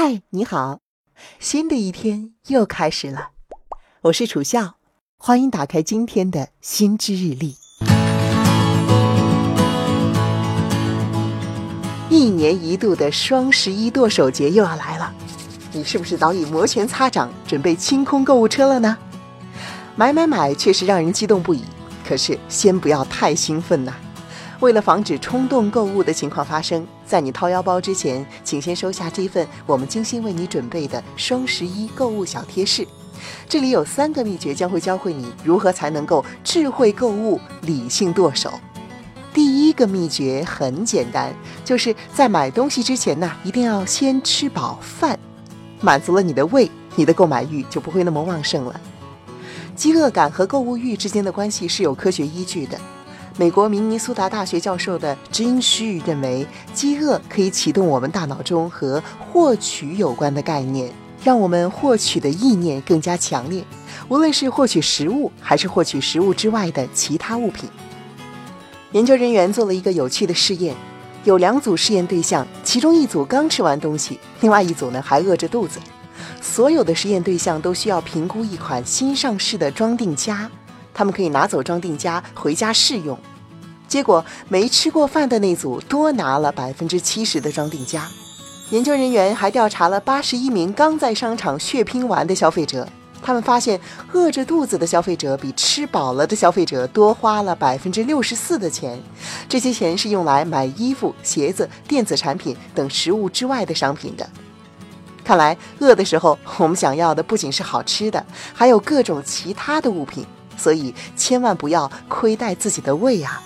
嗨，你好，新的一天又开始了。我是楚笑，欢迎打开今天的新知日历。一年一度的双十一剁手节又要来了，你是不是早已摩拳擦掌，准备清空购物车了呢？买买买，确实让人激动不已。可是，先不要太兴奋呐。为了防止冲动购物的情况发生，在你掏腰包之前，请先收下这份我们精心为你准备的双十一购物小贴士。这里有三个秘诀，将会教会你如何才能够智慧购物、理性剁手。第一个秘诀很简单，就是在买东西之前呢，一定要先吃饱饭，满足了你的胃，你的购买欲就不会那么旺盛了。饥饿感和购物欲之间的关系是有科学依据的。美国明尼苏达大学教授的金旭认为，饥饿可以启动我们大脑中和获取有关的概念，让我们获取的意念更加强烈。无论是获取食物，还是获取食物之外的其他物品。研究人员做了一个有趣的试验，有两组试验对象，其中一组刚吃完东西，另外一组呢还饿着肚子。所有的实验对象都需要评估一款新上市的装订夹。他们可以拿走装订夹回家试用，结果没吃过饭的那组多拿了百分之七十的装订夹。研究人员还调查了八十一名刚在商场血拼完的消费者，他们发现饿着肚子的消费者比吃饱了的消费者多花了百分之六十四的钱，这些钱是用来买衣服、鞋子、电子产品等食物之外的商品的。看来饿的时候，我们想要的不仅是好吃的，还有各种其他的物品。所以千万不要亏待自己的胃啊！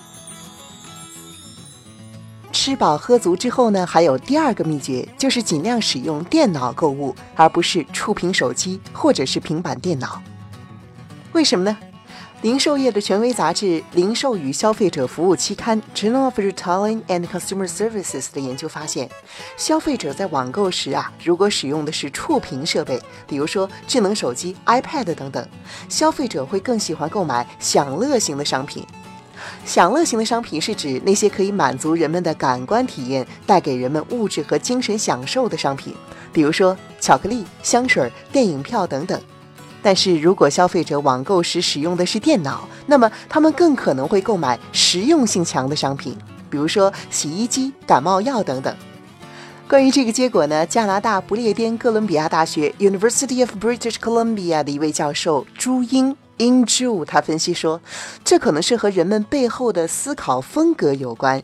吃饱喝足之后呢，还有第二个秘诀，就是尽量使用电脑购物，而不是触屏手机或者是平板电脑。为什么呢？零售业的权威杂志《零售与消费者服务期刊》（Journal of Retailing and Consumer Services） 的研究发现，消费者在网购时啊，如果使用的是触屏设备，比如说智能手机、iPad 等等，消费者会更喜欢购买享乐型的商品。享乐型的商品是指那些可以满足人们的感官体验、带给人们物质和精神享受的商品，比如说巧克力、香水、电影票等等。但是如果消费者网购时使用的是电脑，那么他们更可能会购买实用性强的商品，比如说洗衣机、感冒药等等。关于这个结果呢，加拿大不列颠哥伦比亚大学 （University of British Columbia） 的一位教授朱英 （In Zhu） 他分析说，这可能是和人们背后的思考风格有关。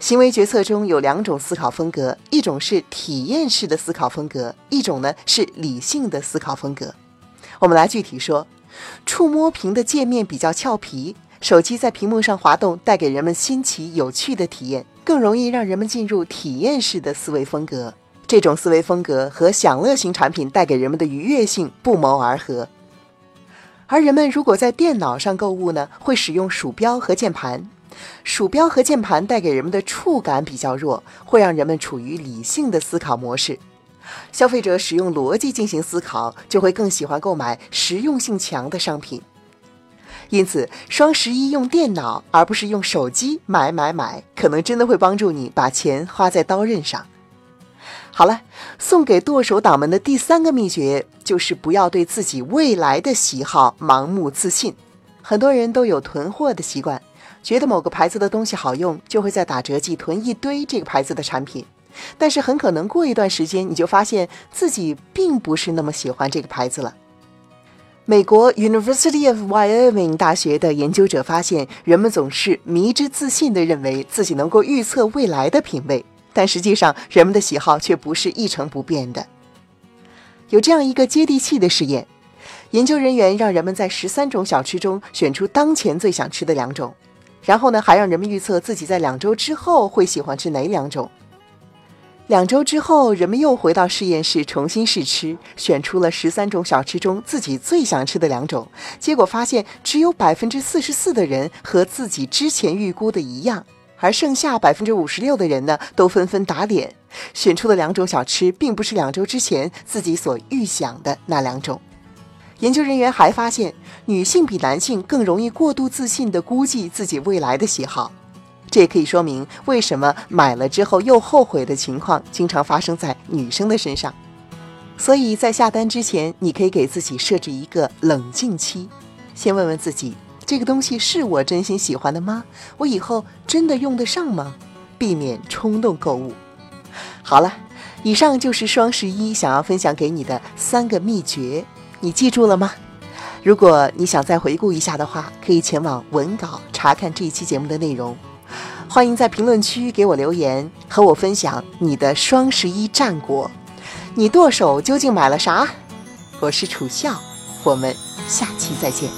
行为决策中有两种思考风格，一种是体验式的思考风格，一种呢是理性的思考风格。我们来具体说，触摸屏的界面比较俏皮，手机在屏幕上滑动，带给人们新奇有趣的体验，更容易让人们进入体验式的思维风格。这种思维风格和享乐型产品带给人们的愉悦性不谋而合。而人们如果在电脑上购物呢，会使用鼠标和键盘，鼠标和键盘带给人们的触感比较弱，会让人们处于理性的思考模式。消费者使用逻辑进行思考，就会更喜欢购买实用性强的商品。因此，双十一用电脑而不是用手机买买买，可能真的会帮助你把钱花在刀刃上。好了，送给剁手党们的第三个秘诀就是不要对自己未来的喜好盲目自信。很多人都有囤货的习惯，觉得某个牌子的东西好用，就会在打折季囤一堆这个牌子的产品。但是很可能过一段时间，你就发现自己并不是那么喜欢这个牌子了。美国 University of Wyoming 大学的研究者发现，人们总是迷之自信地认为自己能够预测未来的品味，但实际上人们的喜好却不是一成不变的。有这样一个接地气的实验，研究人员让人们在十三种小吃中选出当前最想吃的两种，然后呢，还让人们预测自己在两周之后会喜欢吃哪两种。两周之后，人们又回到实验室重新试吃，选出了十三种小吃中自己最想吃的两种。结果发现，只有百分之四十四的人和自己之前预估的一样，而剩下百分之五十六的人呢，都纷纷打脸，选出的两种小吃并不是两周之前自己所预想的那两种。研究人员还发现，女性比男性更容易过度自信地估计自己未来的喜好。这也可以说明为什么买了之后又后悔的情况经常发生在女生的身上。所以在下单之前，你可以给自己设置一个冷静期，先问问自己：这个东西是我真心喜欢的吗？我以后真的用得上吗？避免冲动购物。好了，以上就是双十一想要分享给你的三个秘诀，你记住了吗？如果你想再回顾一下的话，可以前往文稿查看这一期节目的内容。欢迎在评论区给我留言，和我分享你的双十一战果。你剁手究竟买了啥？我是楚笑，我们下期再见。